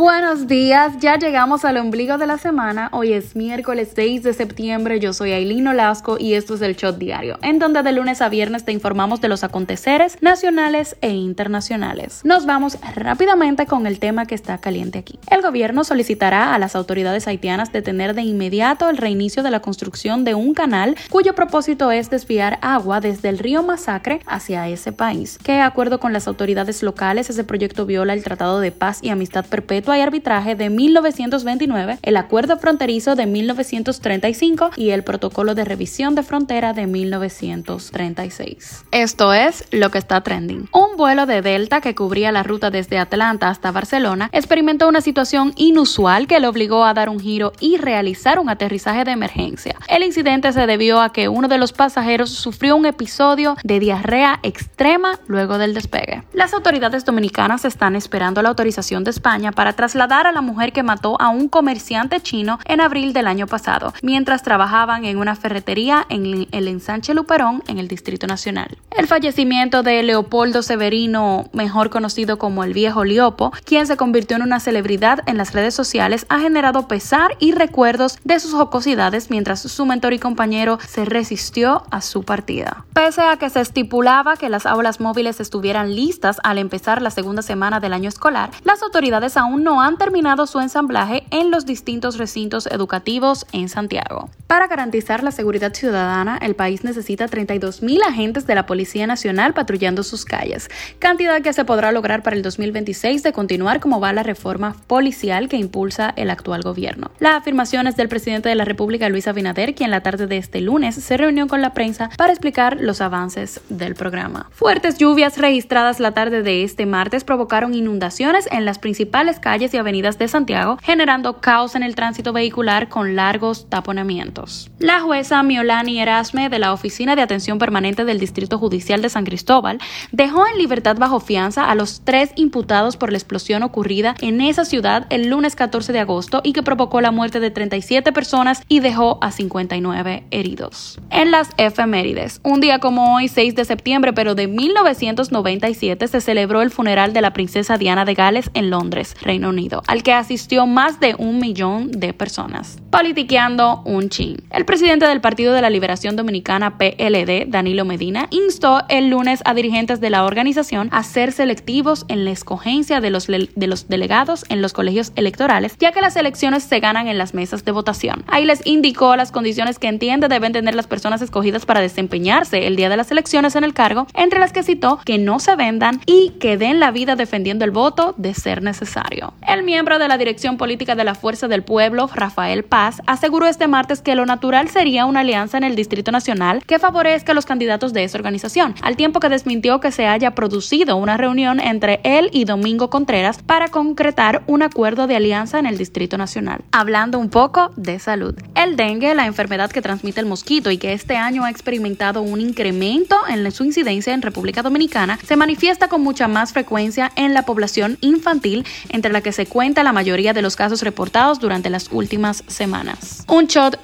Buenos días, ya llegamos al ombligo de la semana. Hoy es miércoles 6 de septiembre. Yo soy Aileen Olasco y esto es el Shot Diario, en donde de lunes a viernes te informamos de los aconteceres nacionales e internacionales. Nos vamos rápidamente con el tema que está caliente aquí. El gobierno solicitará a las autoridades haitianas detener de inmediato el reinicio de la construcción de un canal cuyo propósito es desviar agua desde el río Masacre hacia ese país. Que, de acuerdo con las autoridades locales, ese proyecto viola el Tratado de Paz y Amistad Perpetua y Arbitraje de 1929, el Acuerdo Fronterizo de 1935 y el Protocolo de Revisión de Frontera de 1936. Esto es lo que está trending. Un vuelo de Delta que cubría la ruta desde Atlanta hasta Barcelona experimentó una situación inusual que le obligó a dar un giro y realizar un aterrizaje de emergencia. El incidente se debió a que uno de los pasajeros sufrió un episodio de diarrea extrema luego del despegue. Las autoridades dominicanas están esperando la autorización de España para trasladar a la mujer que mató a un comerciante chino en abril del año pasado, mientras trabajaban en una ferretería en el ensanche Luperón en el Distrito Nacional. El fallecimiento de Leopoldo Severino, mejor conocido como el viejo Liopo, quien se convirtió en una celebridad en las redes sociales, ha generado pesar y recuerdos de sus jocosidades mientras su mentor y compañero se resistió a su partida. Pese a que se estipulaba que las aulas móviles estuvieran listas al empezar la segunda semana del año escolar, las autoridades aún no han terminado su ensamblaje en los distintos recintos educativos en Santiago. Para garantizar la seguridad ciudadana, el país necesita 32.000 agentes de la Policía Nacional patrullando sus calles, cantidad que se podrá lograr para el 2026 de continuar como va la reforma policial que impulsa el actual gobierno. La afirmación es del presidente de la República, Luis Abinader, quien la tarde de este lunes se reunió con la prensa para explicar los avances del programa. Fuertes lluvias registradas la tarde de este martes provocaron inundaciones en las principales calles y avenidas de Santiago, generando caos en el tránsito vehicular con largos taponamientos. La jueza Miolani Erasme de la Oficina de Atención Permanente del Distrito Judicial de San Cristóbal dejó en libertad bajo fianza a los tres imputados por la explosión ocurrida en esa ciudad el lunes 14 de agosto y que provocó la muerte de 37 personas y dejó a 59 heridos. En las efemérides, un día como hoy, 6 de septiembre, pero de 1997, se celebró el funeral de la princesa Diana de Gales en Londres, Reino Unido, al que asistió más de un millón de personas. Politiqueando un chin. El presidente del Partido de la Liberación Dominicana PLD, Danilo Medina, instó el lunes a dirigentes de la organización a ser selectivos en la escogencia de los, de los delegados en los colegios electorales, ya que las elecciones se ganan en las mesas de votación. Ahí les indicó las condiciones que entiende deben tener las personas escogidas para desempeñarse el día de las elecciones en el cargo, entre las que citó que no se vendan y que den la vida defendiendo el voto de ser necesario. El miembro de la Dirección Política de la Fuerza del Pueblo, Rafael Paz, aseguró este martes que natural sería una alianza en el Distrito Nacional que favorezca a los candidatos de esa organización, al tiempo que desmintió que se haya producido una reunión entre él y Domingo Contreras para concretar un acuerdo de alianza en el Distrito Nacional. Hablando un poco de salud. El dengue, la enfermedad que transmite el mosquito y que este año ha experimentado un incremento en su incidencia en República Dominicana, se manifiesta con mucha más frecuencia en la población infantil, entre la que se cuenta la mayoría de los casos reportados durante las últimas semanas. Un shot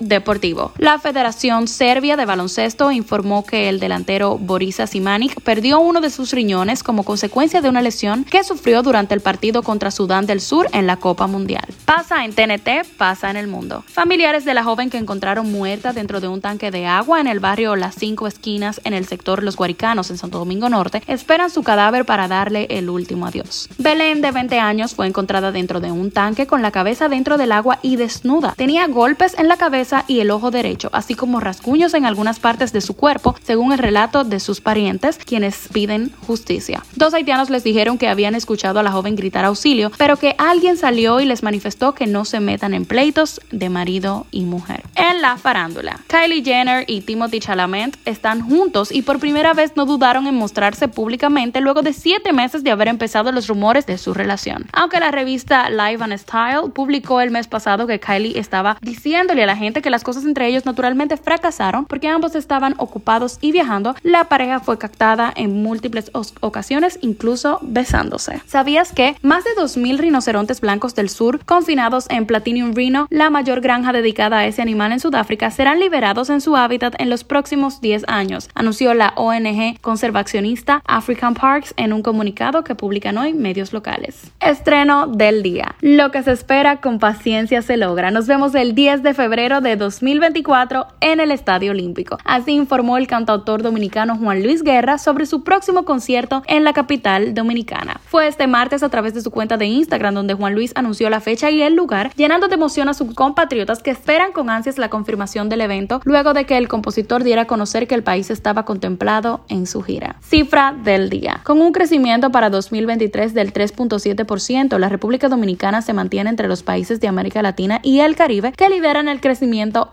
La Federación Serbia de Baloncesto informó que el delantero Borisa Simanic perdió uno de sus riñones como consecuencia de una lesión que sufrió durante el partido contra Sudán del Sur en la Copa Mundial. Pasa en TNT, pasa en el mundo. Familiares de la joven que encontraron muerta dentro de un tanque de agua en el barrio Las Cinco Esquinas en el sector Los Guaricanos en Santo Domingo Norte esperan su cadáver para darle el último adiós. Belén, de 20 años, fue encontrada dentro de un tanque con la cabeza dentro del agua y desnuda. Tenía golpes en la cabeza y el ojo derecho, así como rasguños en algunas partes de su cuerpo, según el relato de sus parientes, quienes piden justicia. Dos haitianos les dijeron que habían escuchado a la joven gritar auxilio, pero que alguien salió y les manifestó que no se metan en pleitos de marido y mujer. En la farándula, Kylie Jenner y Timothy Chalamet están juntos y por primera vez no dudaron en mostrarse públicamente luego de siete meses de haber empezado los rumores de su relación. Aunque la revista Live and Style publicó el mes pasado que Kylie estaba diciéndole a la gente que las cosas entre ellos naturalmente fracasaron porque ambos estaban ocupados y viajando, la pareja fue captada en múltiples ocasiones, incluso besándose. ¿Sabías que más de 2.000 rinocerontes blancos del sur, confinados en Platinum Rhino, la mayor granja dedicada a ese animal en Sudáfrica, serán liberados en su hábitat en los próximos 10 años, anunció la ONG conservacionista African Parks en un comunicado que publican hoy medios locales. Estreno del día. Lo que se espera con paciencia se logra. Nos vemos el 10 de febrero de 2024 en el Estadio Olímpico. Así informó el cantautor dominicano Juan Luis Guerra sobre su próximo concierto en la capital dominicana. Fue este martes a través de su cuenta de Instagram donde Juan Luis anunció la fecha y el lugar, llenando de emoción a sus compatriotas que esperan con ansias la confirmación del evento luego de que el compositor diera a conocer que el país estaba contemplado en su gira. Cifra del día. Con un crecimiento para 2023 del 3.7%, la República Dominicana se mantiene entre los países de América Latina y el Caribe que lideran el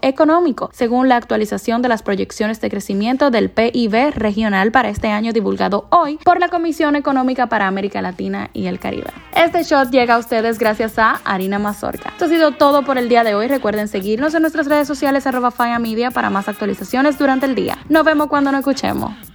económico, según la actualización de las proyecciones de crecimiento del PIB regional para este año divulgado hoy por la Comisión Económica para América Latina y el Caribe. Este shot llega a ustedes gracias a Harina Mazorca. Esto ha sido todo por el día de hoy. Recuerden seguirnos en nuestras redes sociales arroba Media para más actualizaciones durante el día. Nos vemos cuando nos escuchemos.